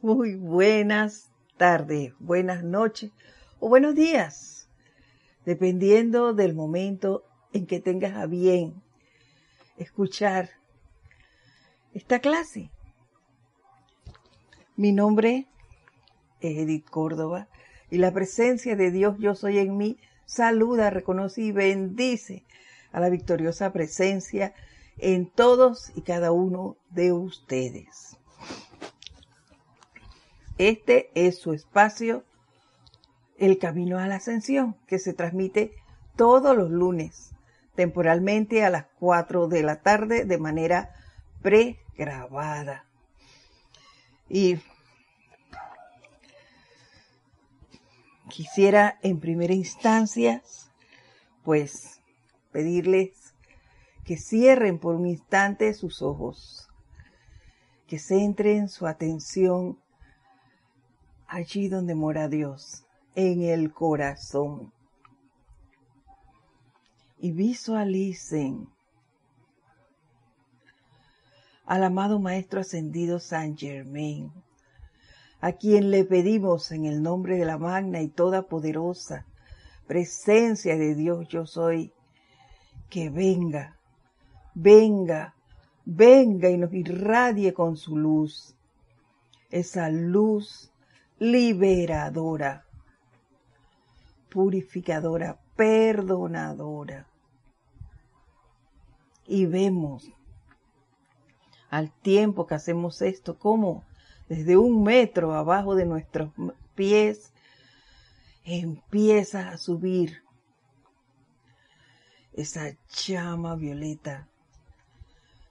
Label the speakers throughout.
Speaker 1: Muy buenas tardes, buenas noches o buenos días, dependiendo del momento en que tengas a bien escuchar esta clase. Mi nombre es Edith Córdoba y la presencia de Dios yo soy en mí saluda, reconoce y bendice a la victoriosa presencia en todos y cada uno de ustedes. Este es su espacio, El Camino a la Ascensión, que se transmite todos los lunes, temporalmente a las 4 de la tarde de manera pregrabada. Y quisiera en primera instancia, pues, pedirles que cierren por un instante sus ojos, que centren su atención allí donde mora Dios, en el corazón. Y visualicen al amado Maestro Ascendido San Germain, a quien le pedimos en el nombre de la magna y toda poderosa presencia de Dios yo soy, que venga, venga, venga y nos irradie con su luz, esa luz liberadora, purificadora, perdonadora. Y vemos al tiempo que hacemos esto, como desde un metro abajo de nuestros pies empieza a subir esa llama violeta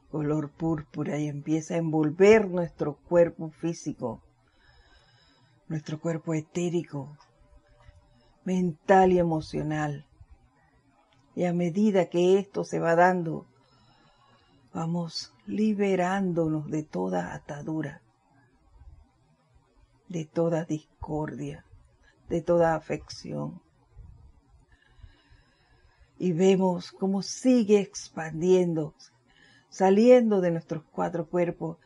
Speaker 1: color púrpura y empieza a envolver nuestro cuerpo físico nuestro cuerpo etérico, mental y emocional. Y a medida que esto se va dando, vamos liberándonos de toda atadura, de toda discordia, de toda afección. Y vemos cómo sigue expandiendo, saliendo de nuestros cuatro cuerpos,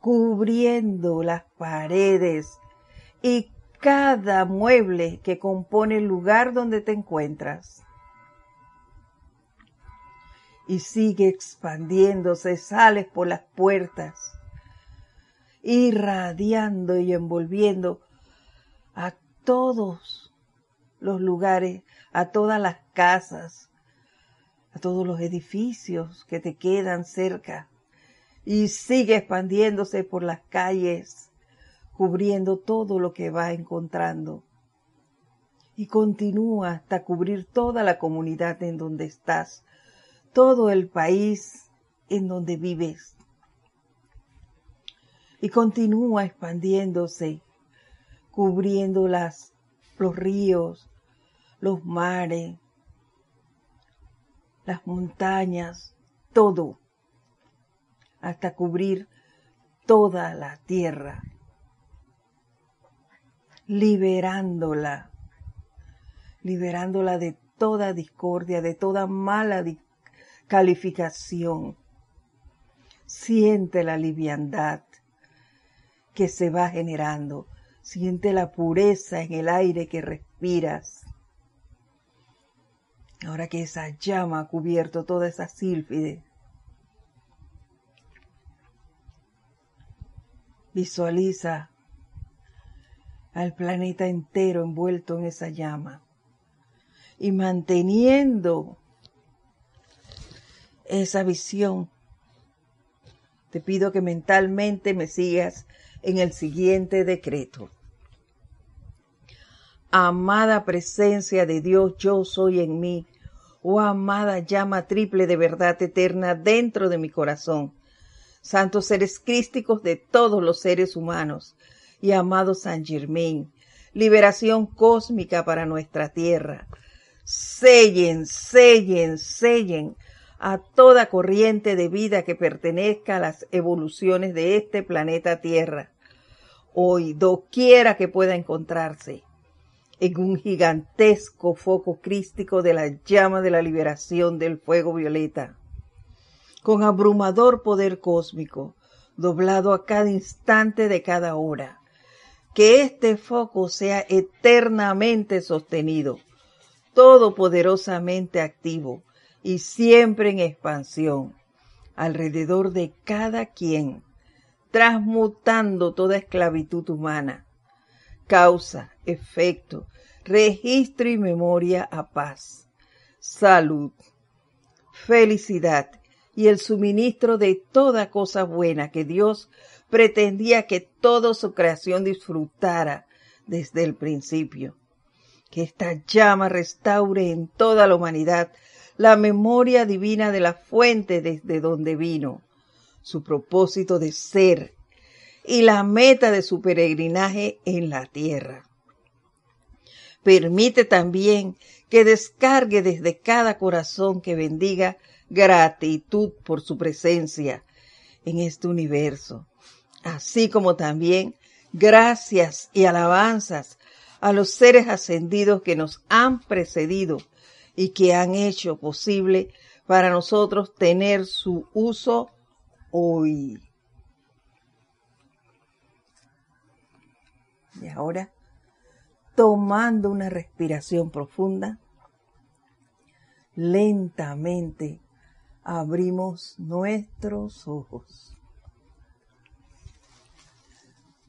Speaker 1: cubriendo las paredes y cada mueble que compone el lugar donde te encuentras. Y sigue expandiéndose, sales por las puertas, irradiando y envolviendo a todos los lugares, a todas las casas, a todos los edificios que te quedan cerca. Y sigue expandiéndose por las calles, cubriendo todo lo que va encontrando. Y continúa hasta cubrir toda la comunidad en donde estás, todo el país en donde vives. Y continúa expandiéndose, cubriendo las, los ríos, los mares, las montañas, todo, hasta cubrir toda la tierra liberándola, liberándola de toda discordia, de toda mala calificación. Siente la liviandad que se va generando, siente la pureza en el aire que respiras. Ahora que esa llama ha cubierto toda esa sílfide, visualiza al planeta entero envuelto en esa llama y manteniendo esa visión. Te pido que mentalmente me sigas en el siguiente decreto. Amada presencia de Dios, yo soy en mí. Oh amada llama triple de verdad eterna dentro de mi corazón. Santos seres crísticos de todos los seres humanos y amado San Germain, liberación cósmica para nuestra tierra. Sellen, sellen, sellen a toda corriente de vida que pertenezca a las evoluciones de este planeta Tierra. Hoy, doquiera que pueda encontrarse, en un gigantesco foco crístico de la llama de la liberación del fuego violeta, con abrumador poder cósmico, doblado a cada instante de cada hora que este foco sea eternamente sostenido, todopoderosamente activo y siempre en expansión alrededor de cada quien, transmutando toda esclavitud humana, causa, efecto, registro y memoria a paz, salud, felicidad y el suministro de toda cosa buena que Dios pretendía que toda su creación disfrutara desde el principio. Que esta llama restaure en toda la humanidad la memoria divina de la fuente desde donde vino, su propósito de ser y la meta de su peregrinaje en la tierra. Permite también que descargue desde cada corazón que bendiga gratitud por su presencia en este universo así como también gracias y alabanzas a los seres ascendidos que nos han precedido y que han hecho posible para nosotros tener su uso hoy. Y ahora, tomando una respiración profunda, lentamente abrimos nuestros ojos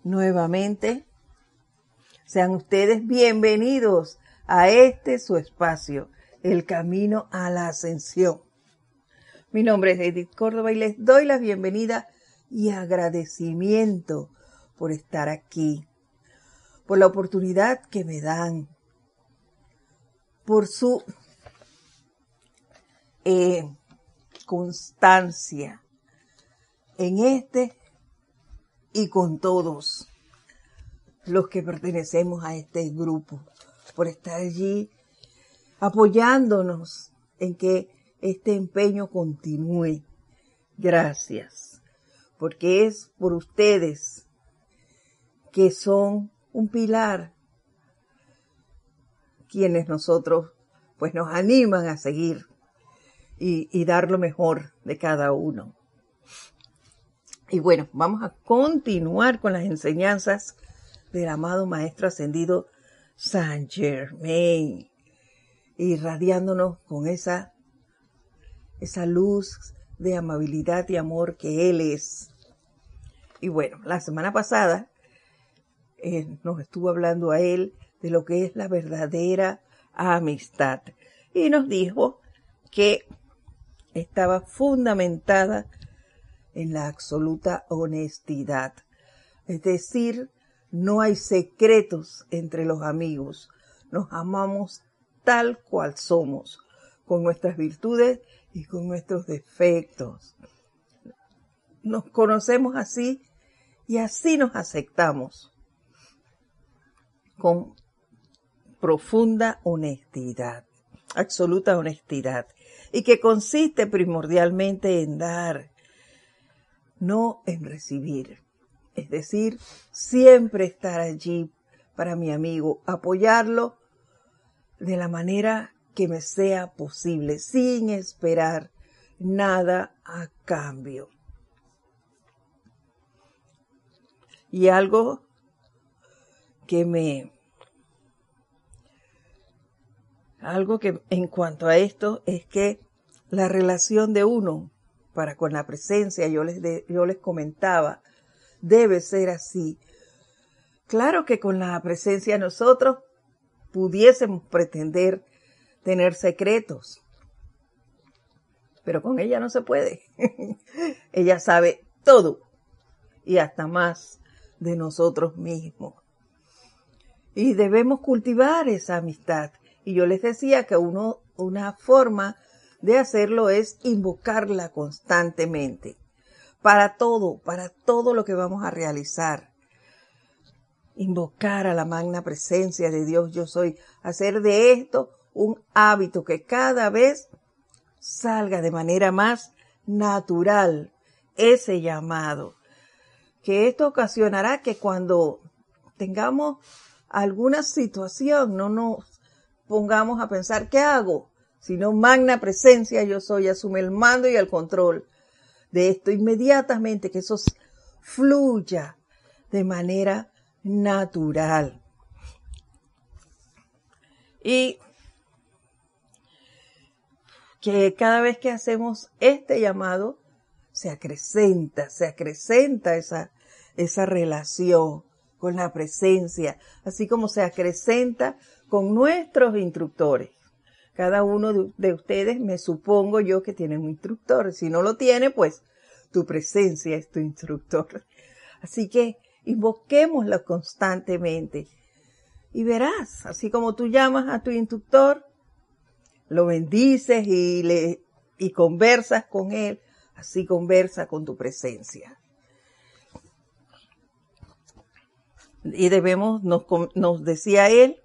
Speaker 1: nuevamente. Sean ustedes bienvenidos a este su espacio, el camino a la ascensión. Mi nombre es Edith Córdoba y les doy la bienvenida y agradecimiento por estar aquí, por la oportunidad que me dan, por su eh, constancia en este y con todos los que pertenecemos a este grupo, por estar allí apoyándonos en que este empeño continúe. Gracias, porque es por ustedes que son un pilar quienes nosotros pues nos animan a seguir y, y dar lo mejor de cada uno. Y bueno, vamos a continuar con las enseñanzas del amado Maestro Ascendido Saint Germain, irradiándonos con esa, esa luz de amabilidad y amor que Él es. Y bueno, la semana pasada eh, nos estuvo hablando a Él de lo que es la verdadera amistad y nos dijo que estaba fundamentada en la absoluta honestidad. Es decir, no hay secretos entre los amigos. Nos amamos tal cual somos, con nuestras virtudes y con nuestros defectos. Nos conocemos así y así nos aceptamos con profunda honestidad, absoluta honestidad, y que consiste primordialmente en dar, no en recibir. Es decir, siempre estar allí para mi amigo, apoyarlo de la manera que me sea posible, sin esperar nada a cambio. Y algo que me... Algo que en cuanto a esto es que la relación de uno para con la presencia, yo les, yo les comentaba, debe ser así. Claro que con la presencia nosotros pudiésemos pretender tener secretos, pero con ella no se puede. ella sabe todo y hasta más de nosotros mismos. Y debemos cultivar esa amistad. Y yo les decía que uno, una forma de hacerlo es invocarla constantemente para todo, para todo lo que vamos a realizar. Invocar a la magna presencia de Dios yo soy, hacer de esto un hábito que cada vez salga de manera más natural ese llamado, que esto ocasionará que cuando tengamos alguna situación no nos pongamos a pensar, ¿qué hago? Sino magna presencia yo soy, asume el mando y el control de esto inmediatamente, que eso fluya de manera natural. Y que cada vez que hacemos este llamado, se acrecenta, se acrecenta esa, esa relación con la presencia, así como se acrecenta con nuestros instructores. Cada uno de, ustedes, me supongo yo que tiene un instructor. Si no lo tiene, pues tu presencia es tu instructor. Así que invoquémoslo constantemente. Y verás, así como tú llamas a tu instructor, lo bendices y le y conversas con él, así conversa con tu presencia. Y debemos, nos, nos decía él,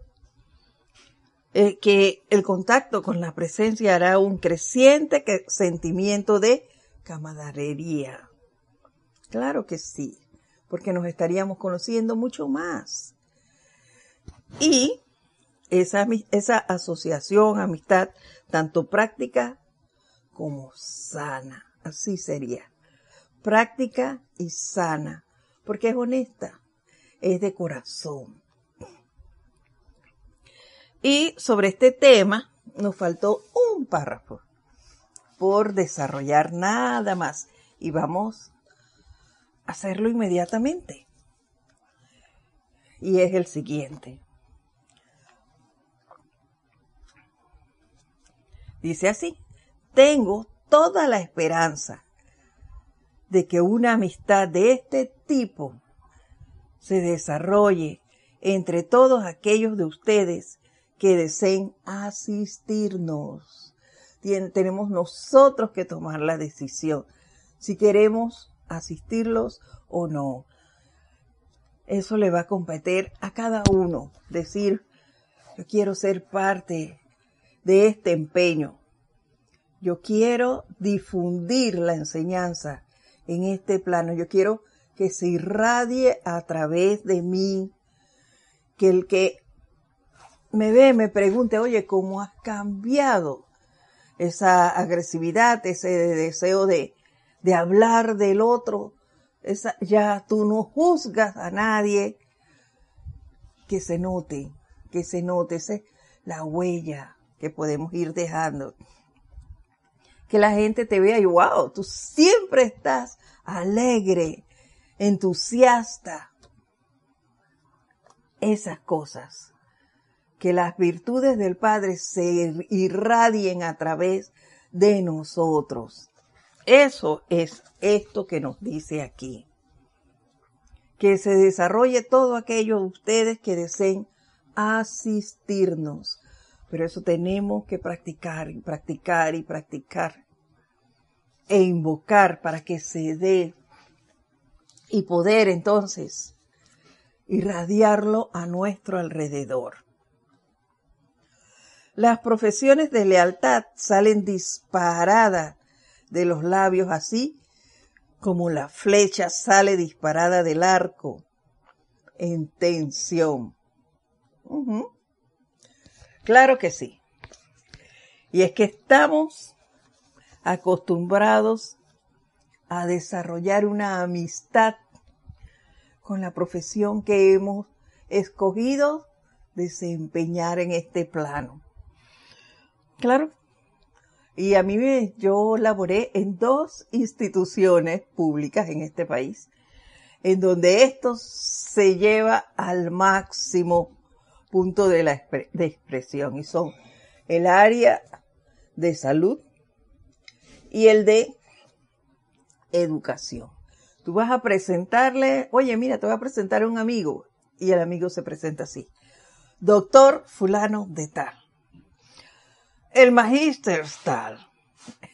Speaker 1: eh, que el contacto con la presencia hará un creciente sentimiento de camaradería. Claro que sí, porque nos estaríamos conociendo mucho más. Y esa, esa asociación, amistad, tanto práctica como sana, así sería. Práctica y sana, porque es honesta, es de corazón. Y sobre este tema nos faltó un párrafo por desarrollar nada más y vamos a hacerlo inmediatamente. Y es el siguiente. Dice así, tengo toda la esperanza de que una amistad de este tipo se desarrolle entre todos aquellos de ustedes que deseen asistirnos. tenemos nosotros que tomar la decisión si queremos asistirlos o no. Eso le va a competir a cada uno. Decir, yo quiero ser parte de este empeño. Yo quiero difundir la enseñanza en este plano. Yo quiero que se irradie a través de mí. Que el que me ve me pregunte, oye, ¿cómo has cambiado esa agresividad, ese deseo de, de hablar del otro? Esa, ya tú no juzgas a nadie. Que se note, que se note, esa la huella que podemos ir dejando. Que la gente te vea y wow, tú siempre estás alegre, entusiasta. Esas cosas. Que las virtudes del Padre se irradien a través de nosotros. Eso es esto que nos dice aquí. Que se desarrolle todo aquello de ustedes que deseen asistirnos pero eso tenemos que practicar y practicar y practicar e invocar para que se dé y poder entonces irradiarlo a nuestro alrededor. Las profesiones de lealtad salen disparadas de los labios así como la flecha sale disparada del arco en tensión. Claro que sí. Y es que estamos acostumbrados a desarrollar una amistad con la profesión que hemos escogido desempeñar en este plano. Claro. Y a mí yo laboré en dos instituciones públicas en este país, en donde esto se lleva al máximo punto de, la de expresión y son el área de salud y el de educación. Tú vas a presentarle, oye, mira, te voy a presentar a un amigo y el amigo se presenta así. Doctor fulano de tal. El magíster tal.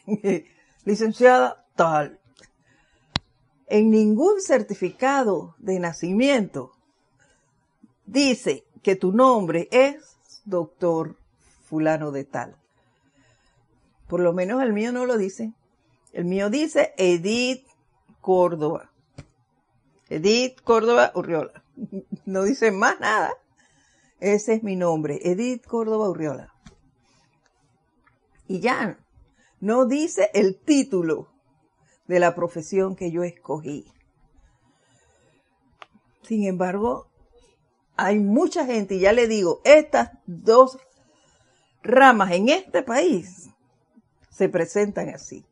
Speaker 1: Licenciada tal. En ningún certificado de nacimiento dice que tu nombre es doctor fulano de tal. Por lo menos el mío no lo dice. El mío dice Edith Córdoba. Edith Córdoba Urriola. No dice más nada. Ese es mi nombre, Edith Córdoba Urriola. Y ya, no dice el título de la profesión que yo escogí. Sin embargo, hay mucha gente, y ya le digo, estas dos ramas en este país se presentan así.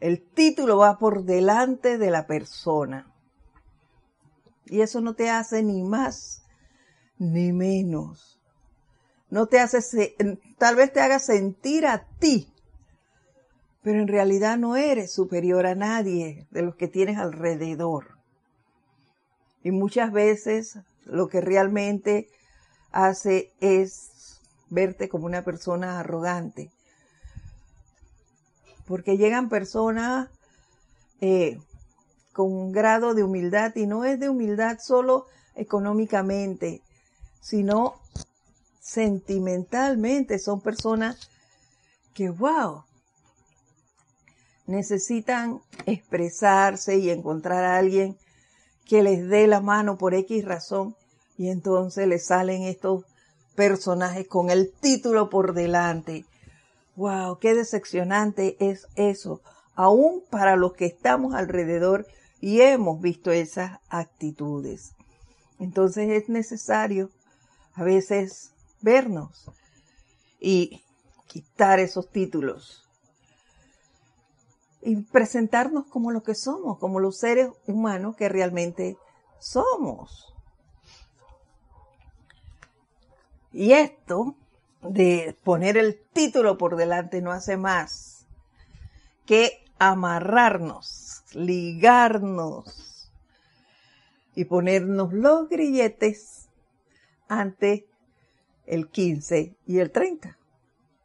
Speaker 1: El título va por delante de la persona. Y eso no te hace ni más ni menos. No te hace, tal vez te haga sentir a ti, pero en realidad no eres superior a nadie de los que tienes alrededor. Y muchas veces lo que realmente hace es verte como una persona arrogante. Porque llegan personas eh, con un grado de humildad y no es de humildad solo económicamente, sino sentimentalmente. Son personas que, wow, necesitan expresarse y encontrar a alguien que les dé la mano por X razón y entonces les salen estos personajes con el título por delante. ¡Wow! ¡Qué decepcionante es eso! Aún para los que estamos alrededor y hemos visto esas actitudes. Entonces es necesario a veces vernos y quitar esos títulos y presentarnos como lo que somos, como los seres humanos que realmente somos. Y esto de poner el título por delante no hace más que amarrarnos, ligarnos y ponernos los grilletes ante el 15 y el 30.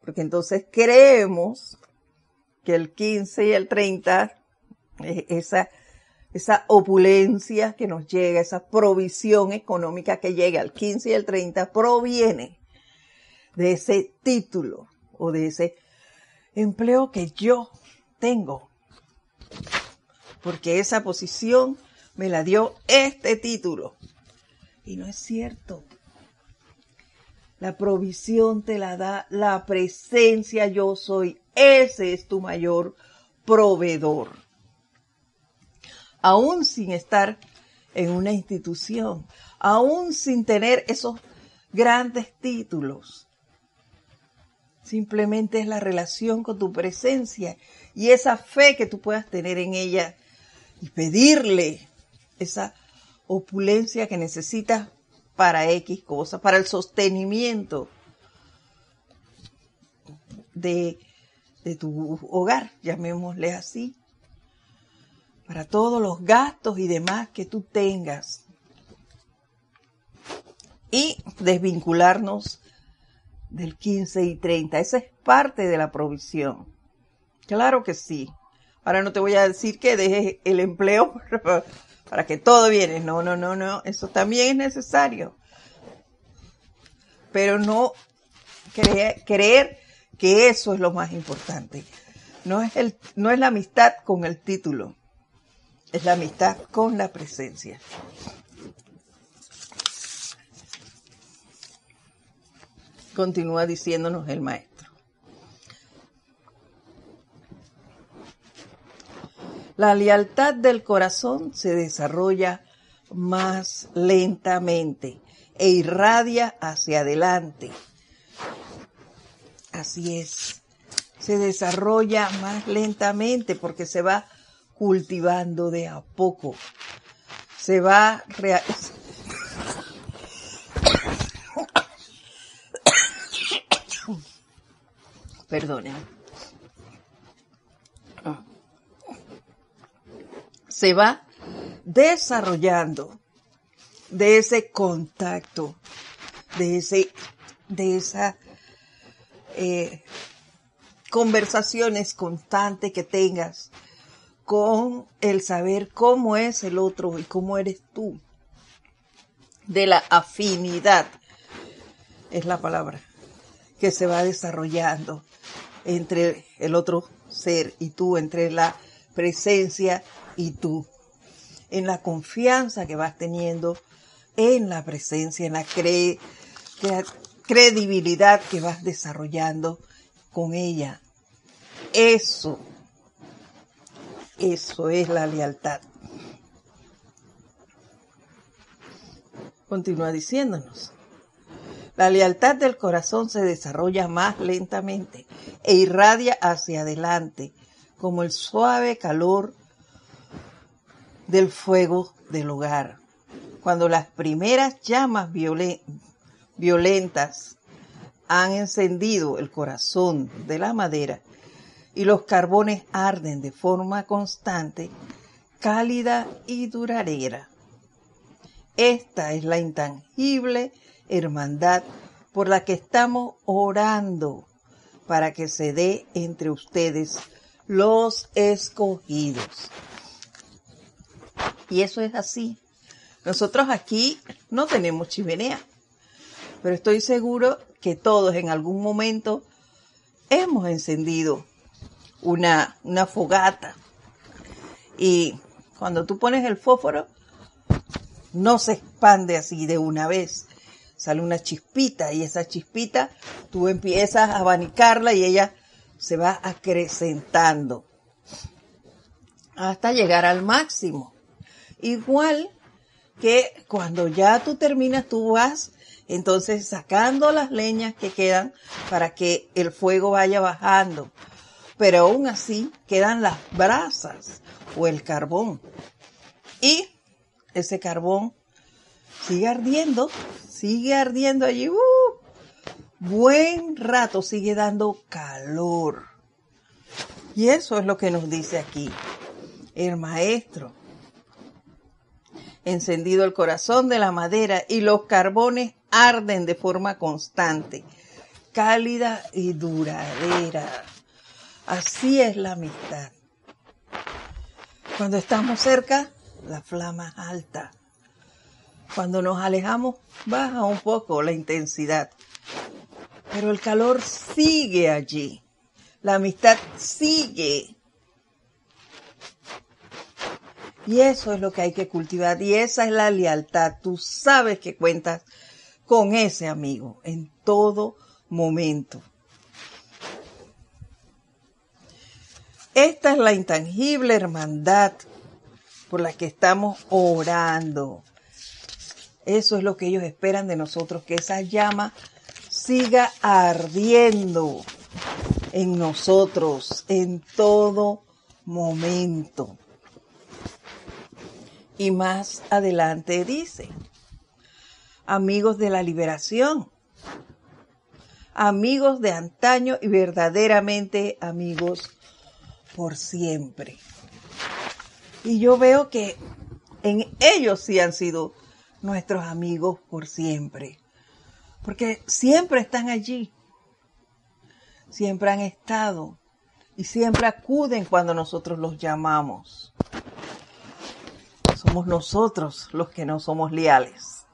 Speaker 1: Porque entonces creemos que el 15 y el 30, eh, esa, esa opulencia que nos llega, esa provisión económica que llega al 15 y el 30, proviene de ese título o de ese empleo que yo tengo. Porque esa posición me la dio este título. Y no es cierto. La provisión te la da la presencia yo soy. Ese es tu mayor proveedor. Aún sin estar en una institución, aún sin tener esos grandes títulos. Simplemente es la relación con tu presencia y esa fe que tú puedas tener en ella y pedirle esa opulencia que necesitas para X cosas, para el sostenimiento de, de tu hogar, llamémosle así, para todos los gastos y demás que tú tengas. Y desvincularnos del 15 y 30. Esa es parte de la provisión. Claro que sí. Ahora no te voy a decir que dejes el empleo para que todo viene. No, no, no, no. Eso también es necesario. Pero no creer, que eso es lo más importante. No es, el, no es la amistad con el título. Es la amistad con la presencia. Continúa diciéndonos el maestro. La lealtad del corazón se desarrolla más lentamente e irradia hacia adelante. Así es. Se desarrolla más lentamente porque se va cultivando de a poco. Se va Perdonen. Se va desarrollando de ese contacto, de ese, de esa eh, conversaciones constantes que tengas con el saber cómo es el otro y cómo eres tú, de la afinidad, es la palabra, que se va desarrollando entre el otro ser y tú, entre la presencia y tú, en la confianza que vas teniendo en la presencia, en la, credibilidad que vas desarrollando con ella. Eso, eso es la lealtad. continúa diciéndonos. La lealtad del corazón se desarrolla más lentamente e irradia hacia adelante, como el suave calor del fuego del hogar. Cuando las primeras llamas violentas han encendido el corazón de la madera y los carbones arden de forma constante, cálida y duradera. Esta es la intangible hermandad por la que estamos orando para que se dé entre ustedes los escogidos. Y eso es así. Nosotros aquí no tenemos chimenea, pero estoy seguro que todos en algún momento hemos encendido una, una fogata. Y cuando tú pones el fósforo, no se expande así de una vez. Sale una chispita y esa chispita tú empiezas a abanicarla y ella se va acrecentando hasta llegar al máximo. Igual que cuando ya tú terminas, tú vas entonces sacando las leñas que quedan para que el fuego vaya bajando. Pero aún así quedan las brasas o el carbón. Y ese carbón sigue ardiendo, sigue ardiendo allí, uh, buen rato, sigue dando calor. Y eso es lo que nos dice aquí el maestro. Encendido el corazón de la madera y los carbones arden de forma constante, cálida y duradera. Así es la amistad. Cuando estamos cerca, la flama alta. Cuando nos alejamos, baja un poco la intensidad. Pero el calor sigue allí. La amistad sigue. Y eso es lo que hay que cultivar. Y esa es la lealtad. Tú sabes que cuentas con ese amigo en todo momento. Esta es la intangible hermandad por la que estamos orando. Eso es lo que ellos esperan de nosotros, que esa llama siga ardiendo en nosotros en todo momento. Y más adelante dice, amigos de la liberación, amigos de antaño y verdaderamente amigos por siempre. Y yo veo que en ellos sí han sido nuestros amigos por siempre. Porque siempre están allí. Siempre han estado. Y siempre acuden cuando nosotros los llamamos. Somos nosotros los que no somos leales.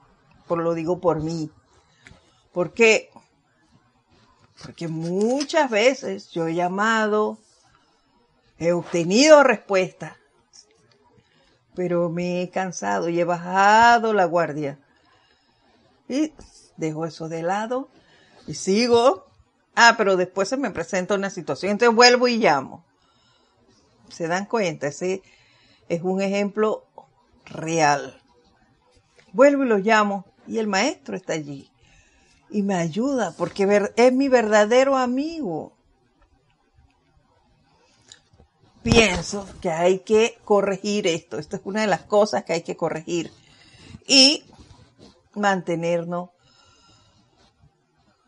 Speaker 1: Por lo digo por mí. Porque porque muchas veces yo he llamado, he obtenido respuesta, pero me he cansado y he bajado la guardia. Y dejo eso de lado y sigo. Ah, pero después se me presenta una situación, entonces vuelvo y llamo. ¿Se dan cuenta? Ese es un ejemplo real. Vuelvo y lo llamo y el maestro está allí y me ayuda porque es mi verdadero amigo. Pienso que hay que corregir esto. Esto es una de las cosas que hay que corregir. Y mantenernos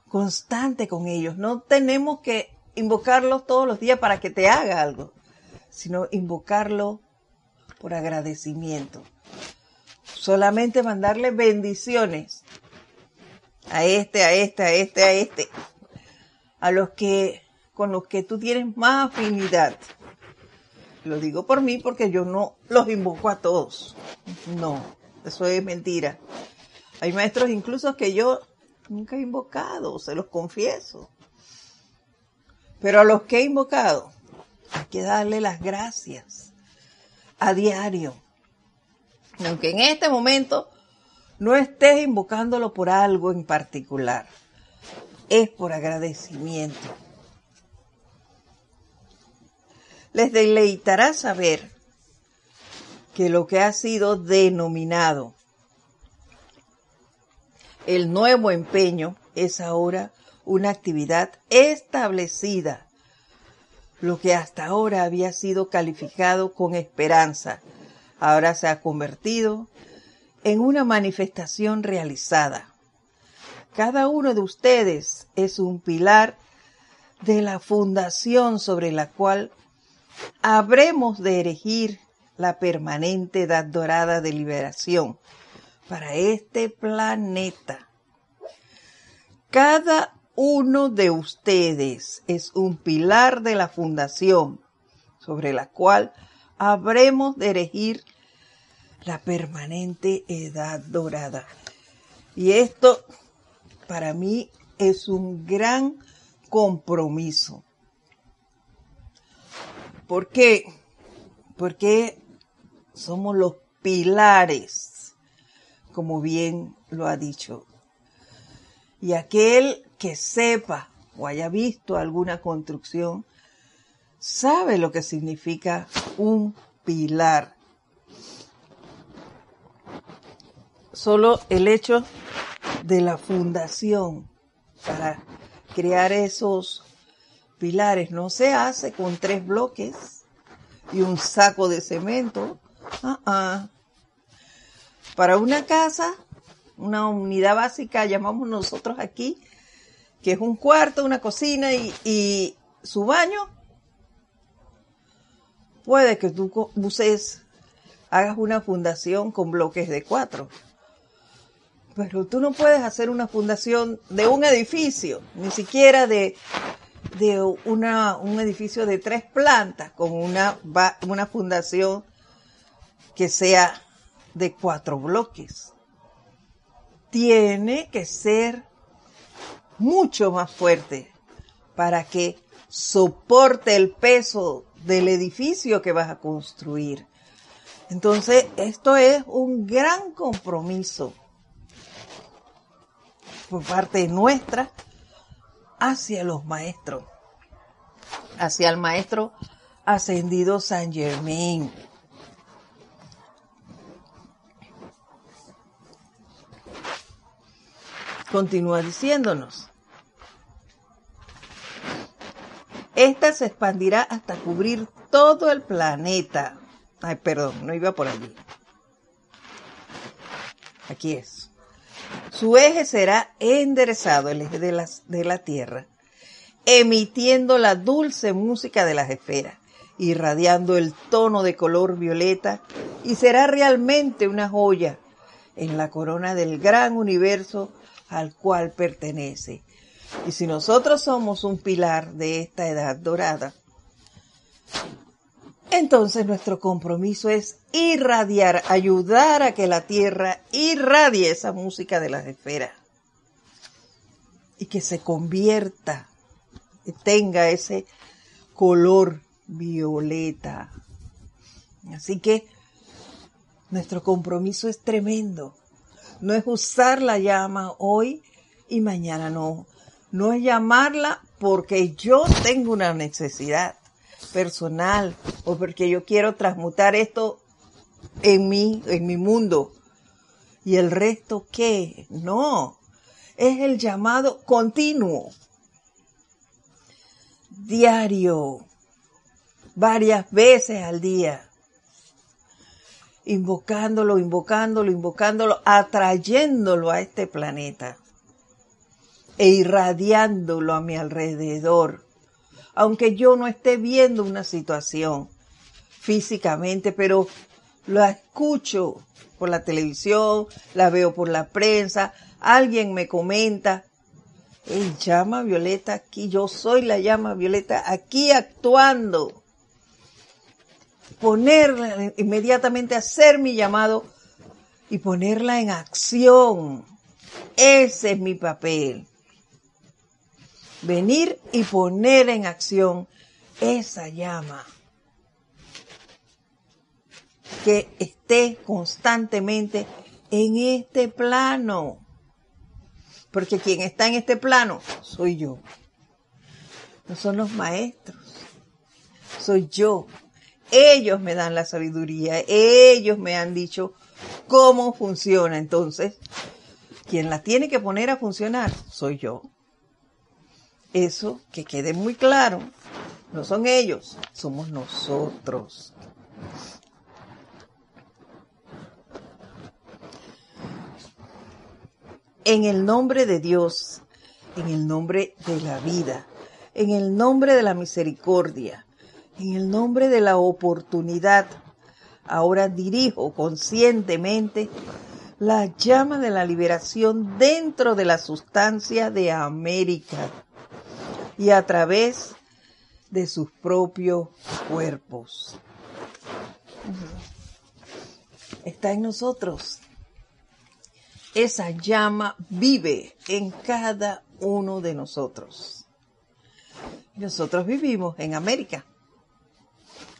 Speaker 1: constante con ellos. No tenemos que invocarlos todos los días para que te haga algo, sino invocarlo por agradecimiento. Solamente mandarle bendiciones a este, a este, a este, a este, a los que, con los que tú tienes más afinidad. Lo digo por mí porque yo no los invoco a todos. No, eso es mentira. Hay maestros incluso que yo nunca he invocado, se los confieso. Pero a los que he invocado, hay que darle las gracias a diario. Aunque en este momento no estés invocándolo por algo en particular. Es por agradecimiento. Les deleitará saber que lo que ha sido denominado El nuevo empeño es ahora una actividad establecida, lo que hasta ahora había sido calificado con esperanza, ahora se ha convertido en una manifestación realizada. Cada uno de ustedes es un pilar de la fundación sobre la cual habremos de erigir la permanente edad dorada de liberación para este planeta. Cada uno de ustedes es un pilar de la fundación sobre la cual habremos de erigir la permanente edad dorada. Y esto para mí es un gran compromiso. ¿Por qué? Porque somos los pilares, como bien lo ha dicho. Y aquel que sepa o haya visto alguna construcción, sabe lo que significa un pilar. Solo el hecho de la fundación para crear esos pilares no se hace con tres bloques y un saco de cemento. Ah. Para una casa, una unidad básica, llamamos nosotros aquí, que es un cuarto, una cocina y, su baño, puede que tú uses, hagas una fundación con bloques de cuatro. Pero tú no puedes hacer una fundación de un edificio, ni siquiera de, de una, un edificio de tres plantas con una, una fundación que sea de cuatro bloques. Tiene que ser mucho más fuerte para que soporte el peso del edificio que vas a construir. Entonces, esto es un gran compromiso por parte nuestra hacia los maestros, hacia el maestro ascendido San Germain. Continúa diciéndonos. Esta se expandirá hasta cubrir todo el planeta. Ay, perdón, no iba por allí. Aquí es. Su eje será enderezado, el eje de, de la Tierra, emitiendo la dulce música de las esferas, irradiando el tono de color violeta y será realmente una joya en la corona del gran universo al cual pertenece. Y si nosotros somos un pilar de esta edad dorada, entonces nuestro compromiso es irradiar, ayudar a que la Tierra irradie esa música de las esferas y que se convierta, que tenga ese color violeta. Así que nuestro compromiso es tremendo. No es usar la llama hoy y mañana no. No es llamarla porque yo tengo una necesidad personal o porque yo quiero transmutar esto en mí, en mi mundo. ¿Y el resto qué? No, es el llamado continuo, diario, varias veces al día, invocándolo, invocándolo, invocándolo, atrayéndolo a este planeta e irradiándolo a mi alrededor aunque yo no esté viendo una situación físicamente, pero la escucho por la televisión, la veo por la prensa, alguien me comenta, el llama violeta aquí, yo soy la llama violeta aquí actuando. Ponerla inmediatamente, hacer mi llamado y ponerla en acción. Ese es mi papel venir y poner en acción esa llama que esté constantemente en este plano. Porque quien está en este plano soy yo. No son los maestros. Soy yo. Ellos me dan la sabiduría. Ellos me han dicho cómo funciona. Entonces, Quien la tiene que poner a funcionar soy yo. Eso que quede muy claro. No son ellos, somos nosotros. En el nombre de Dios, en el nombre de la vida, en el nombre de la misericordia, en el nombre de la oportunidad, ahora dirijo conscientemente la llama de la liberación dentro de la sustancia de América y a través de sus propios cuerpos. Está en nosotros. Esa llama vive en cada uno de nosotros. Nosotros vivimos en América.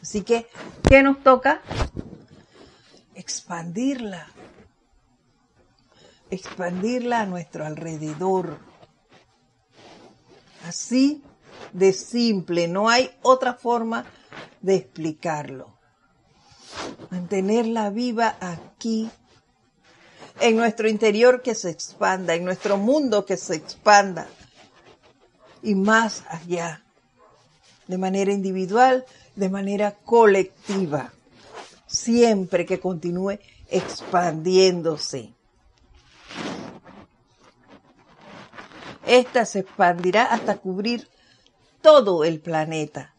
Speaker 1: Así que, ¿qué nos toca? Expandirla. Expandirla a nuestro alrededor. Así de simple, no hay otra forma de explicarlo. Mantenerla viva aquí, en nuestro interior que se expanda, en nuestro mundo que se expanda y más allá, de manera individual, de manera colectiva, siempre que continúe expandiéndose. Esta se expandirá hasta cubrir todo el planeta.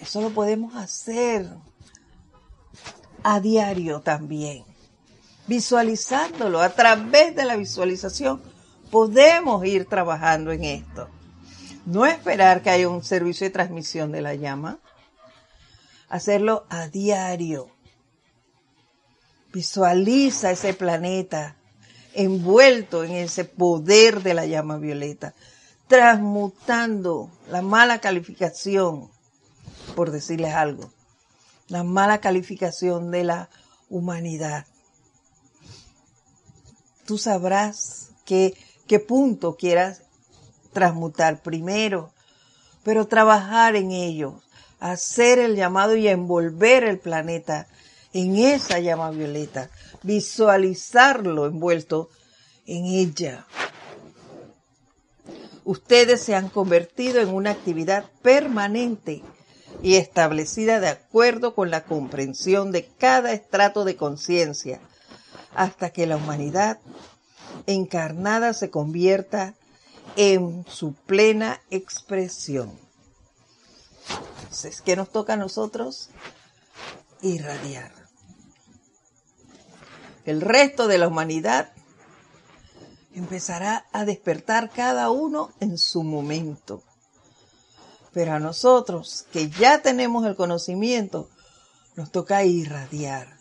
Speaker 1: Eso lo podemos hacer a diario también. Visualizándolo a través de la visualización, podemos ir trabajando en esto. No esperar que haya un servicio de transmisión de la llama. Hacerlo a diario. Visualiza ese planeta envuelto en ese poder de la llama violeta, transmutando la mala calificación, por decirles algo, la mala calificación de la humanidad. Tú sabrás qué, qué punto quieras transmutar primero, pero trabajar en ello, hacer el llamado y envolver el planeta en esa llama violeta, visualizarlo envuelto en ella. Ustedes se han convertido en una actividad permanente y establecida de acuerdo con la comprensión de cada estrato de conciencia, hasta que la humanidad encarnada se convierta en su plena expresión. Entonces, ¿qué nos toca a nosotros? Irradiar el resto de la humanidad empezará a despertar cada uno en su momento. Pero a nosotros, que ya tenemos el conocimiento, nos toca irradiar,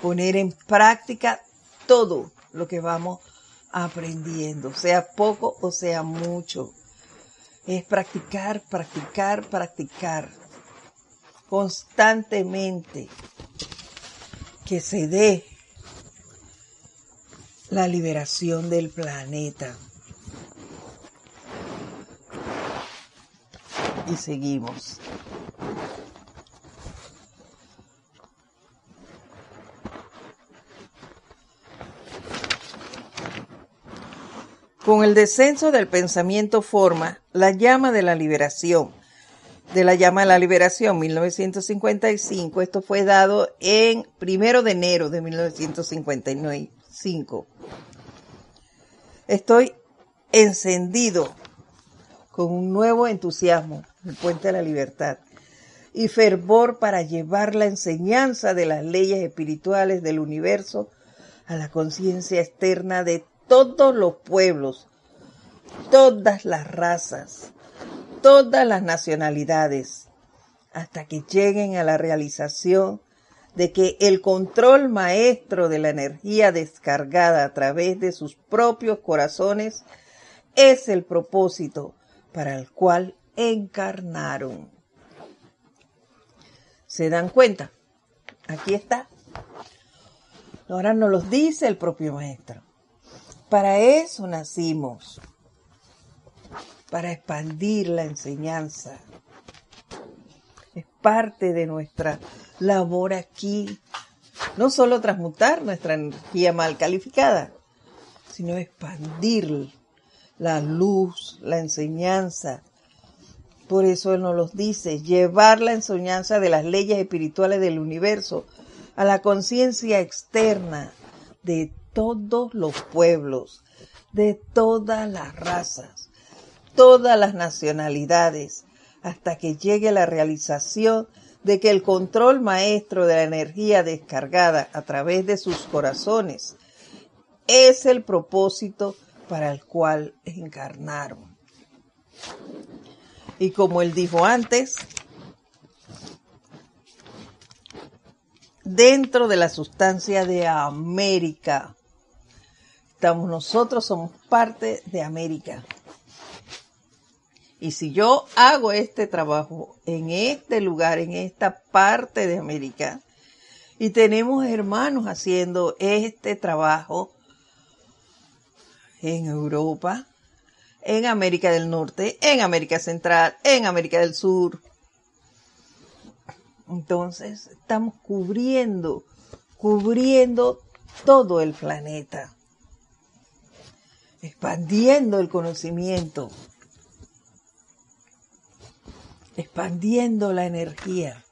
Speaker 1: poner en práctica todo lo que vamos aprendiendo, sea poco o sea mucho. Es practicar, practicar, practicar constantemente que se dé la liberación del planeta. Y seguimos. Con el descenso del pensamiento forma la llama de la liberación de la llama de la liberación 1955. Esto fue dado en primero de enero de 1955. Estoy encendido con un nuevo entusiasmo, el puente de la libertad, y fervor para llevar la enseñanza de las leyes espirituales del universo a la conciencia externa de todos los pueblos, todas las razas, todas las nacionalidades hasta que lleguen a la realización de que el control maestro de la energía descargada a través de sus propios corazones es el propósito para el cual encarnaron. ¿Se dan cuenta? Aquí está. Ahora nos los dice el propio maestro. Para eso nacimos para expandir la enseñanza. Es parte de nuestra labor aquí, no solo transmutar nuestra energía mal calificada, sino expandir la luz, la enseñanza. Por eso Él nos los dice, llevar la enseñanza de las leyes espirituales del universo a la conciencia externa de todos los pueblos, de todas las razas, todas las nacionalidades, hasta que llegue la realización de que el control maestro de la energía descargada a través de sus corazones es el propósito para el cual encarnaron. Y como él dijo antes, dentro de la sustancia de América, estamos nosotros, somos parte de América. Y si yo hago este trabajo en este lugar, en esta parte de América, y tenemos hermanos haciendo este trabajo en Europa, en América del Norte, en América Central, en América del Sur. Entonces, estamos cubriendo, cubriendo todo el planeta, expandiendo el conocimiento expandiendo la energía.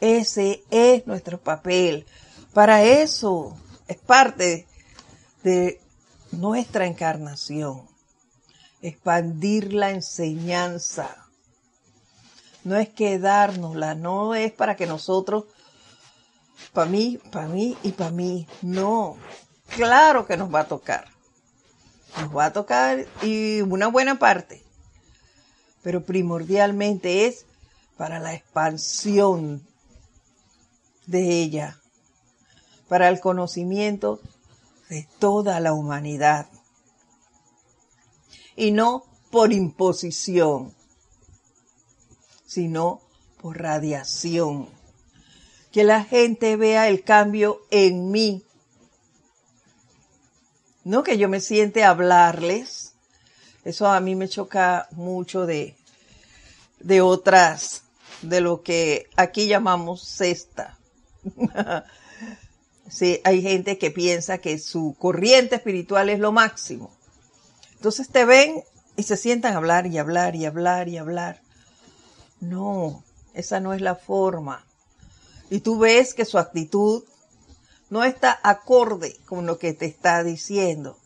Speaker 1: Ese es nuestro papel. Para eso es parte de nuestra encarnación. Expandir la enseñanza. No es quedárnosla, no es para que nosotros, para mí, para mí y para mí. No. Claro que nos va a tocar. Nos va a tocar y una buena parte pero primordialmente es para la expansión de ella, para el conocimiento de toda la humanidad. Y no por imposición, sino por radiación. Que la gente vea el cambio en mí. No que yo me siente a hablarles, eso a mí me choca mucho de, de otras, de lo que aquí llamamos cesta. sí, hay gente que piensa que su corriente espiritual es lo máximo. Entonces te ven y se sientan a hablar y hablar y hablar y hablar. No, esa no es la forma. Y tú ves que su actitud no está acorde con lo que te está diciendo.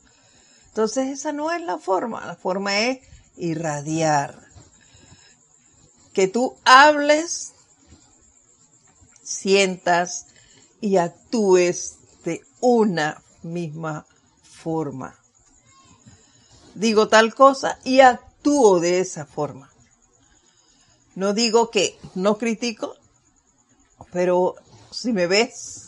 Speaker 1: Entonces esa no es la forma, la forma es irradiar. Que tú hables, sientas y actúes de una misma forma. Digo tal cosa y actúo de esa forma. No digo que no critico, pero si me ves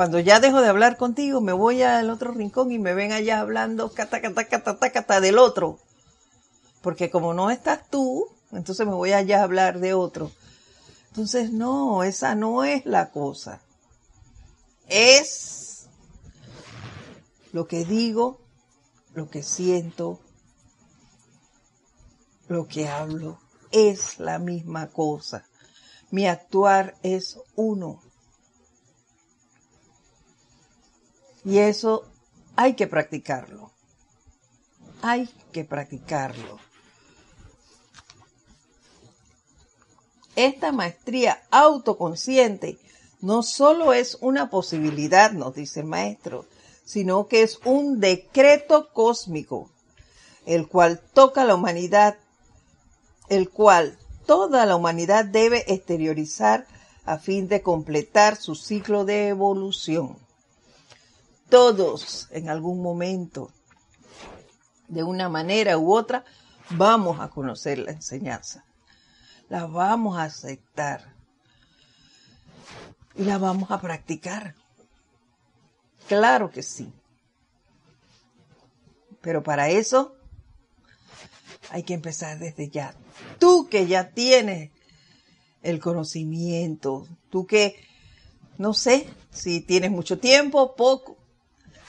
Speaker 1: cuando ya dejo de hablar contigo, me voy al otro rincón y me ven allá hablando cata, cata, cata, cata, del otro. Porque como no estás tú, entonces me voy allá a hablar de otro. Entonces, no, esa no es la cosa. Es lo que digo, lo que siento, lo que hablo. Es la misma cosa. Mi actuar es uno. Y eso hay que practicarlo. Hay que practicarlo. Esta maestría autoconsciente no solo es una posibilidad, nos dice el maestro, sino que es un decreto cósmico, el cual toca a la humanidad, el cual toda la humanidad debe exteriorizar a fin de completar su ciclo de evolución. Todos en algún momento, de una manera u otra, vamos a conocer la enseñanza. La vamos a aceptar. Y la vamos a practicar. Claro que sí. Pero para eso hay que empezar desde ya. Tú que ya tienes el conocimiento, tú que, no sé si tienes mucho tiempo, poco,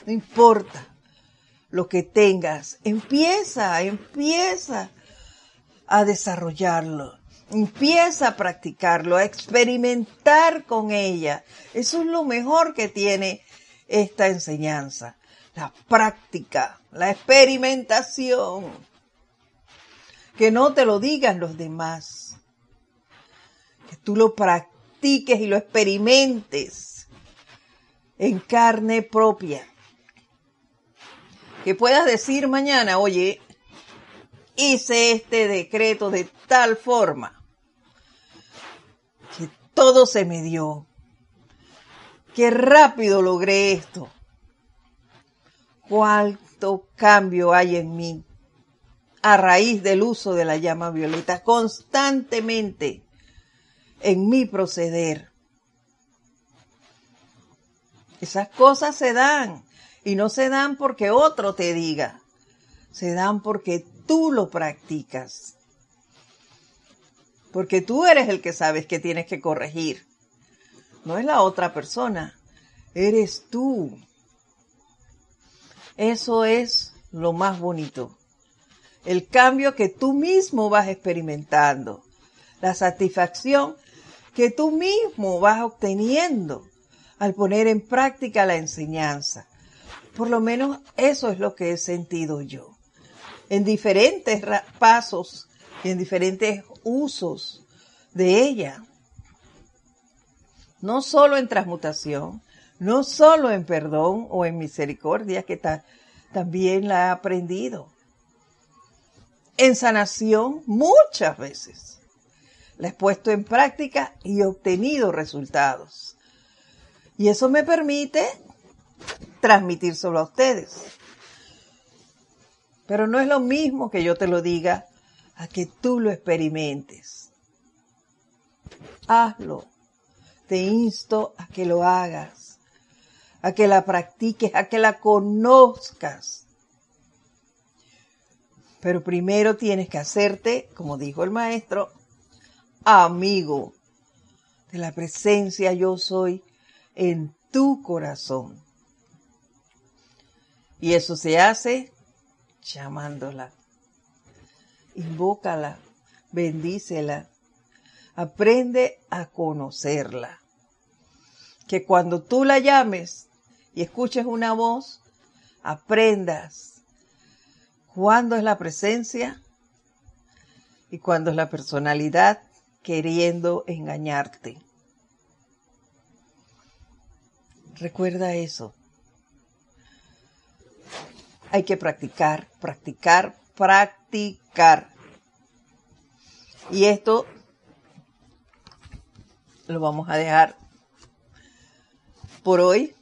Speaker 1: no importa lo que tengas, empieza, empieza a desarrollarlo. Empieza a practicarlo, a experimentar con ella. Eso es lo mejor que tiene esta enseñanza. La práctica, la experimentación. Que no te lo digan los demás. Que tú lo practiques y lo experimentes en carne propia. Que puedas decir mañana, oye, hice este decreto de tal forma que todo se me dio. Qué rápido logré esto. Cuánto cambio hay en mí a raíz del uso de la llama violeta constantemente en mi proceder. Esas cosas se dan y no se dan porque otro te diga, se dan porque tú lo practicas. Porque tú eres el que sabes que tienes que corregir. No es la otra persona, eres tú. Eso es lo más bonito. El cambio que tú mismo vas experimentando. La satisfacción que tú mismo vas obteniendo al poner en práctica la enseñanza. Por lo menos eso es lo que he sentido yo en diferentes pasos y en diferentes usos de ella. No solo en transmutación, no solo en perdón o en misericordia, que también la he aprendido. En sanación muchas veces. La he puesto en práctica y he obtenido resultados. Y eso me permite transmitir solo a ustedes. Pero no es lo mismo que yo te lo diga a que tú lo experimentes. Hazlo. Te insto a que lo hagas, a que la practiques, a que la conozcas. Pero primero tienes que hacerte, como dijo el maestro, amigo de la presencia yo soy en tu corazón. Y eso se hace llamándola. Invócala, bendícela, aprende a conocerla. Que cuando tú la llames y escuches una voz, aprendas cuándo es la presencia y cuándo es la personalidad queriendo engañarte. Recuerda eso hay que practicar, practicar, practicar. Y esto lo vamos a dejar por hoy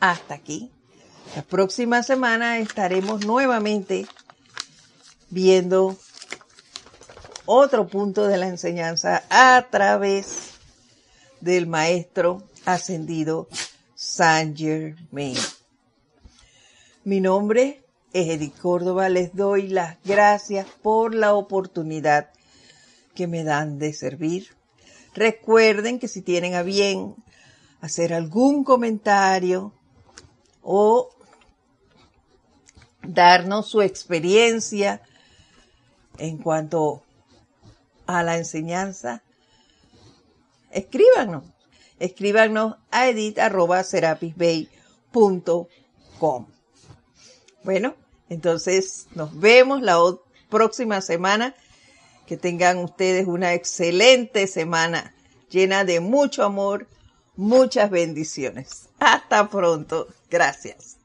Speaker 1: hasta aquí. La próxima semana estaremos nuevamente viendo otro punto de la enseñanza a través del maestro ascendido Saint Germain. Mi nombre Edith Córdoba, les doy las gracias por la oportunidad que me dan de servir. Recuerden que si tienen a bien hacer algún comentario o darnos su experiencia en cuanto a la enseñanza, escríbanos. Escríbanos a edit.serapisbay.com. Bueno, entonces nos vemos la próxima semana. Que tengan ustedes una excelente semana llena de mucho amor, muchas bendiciones. Hasta pronto. Gracias.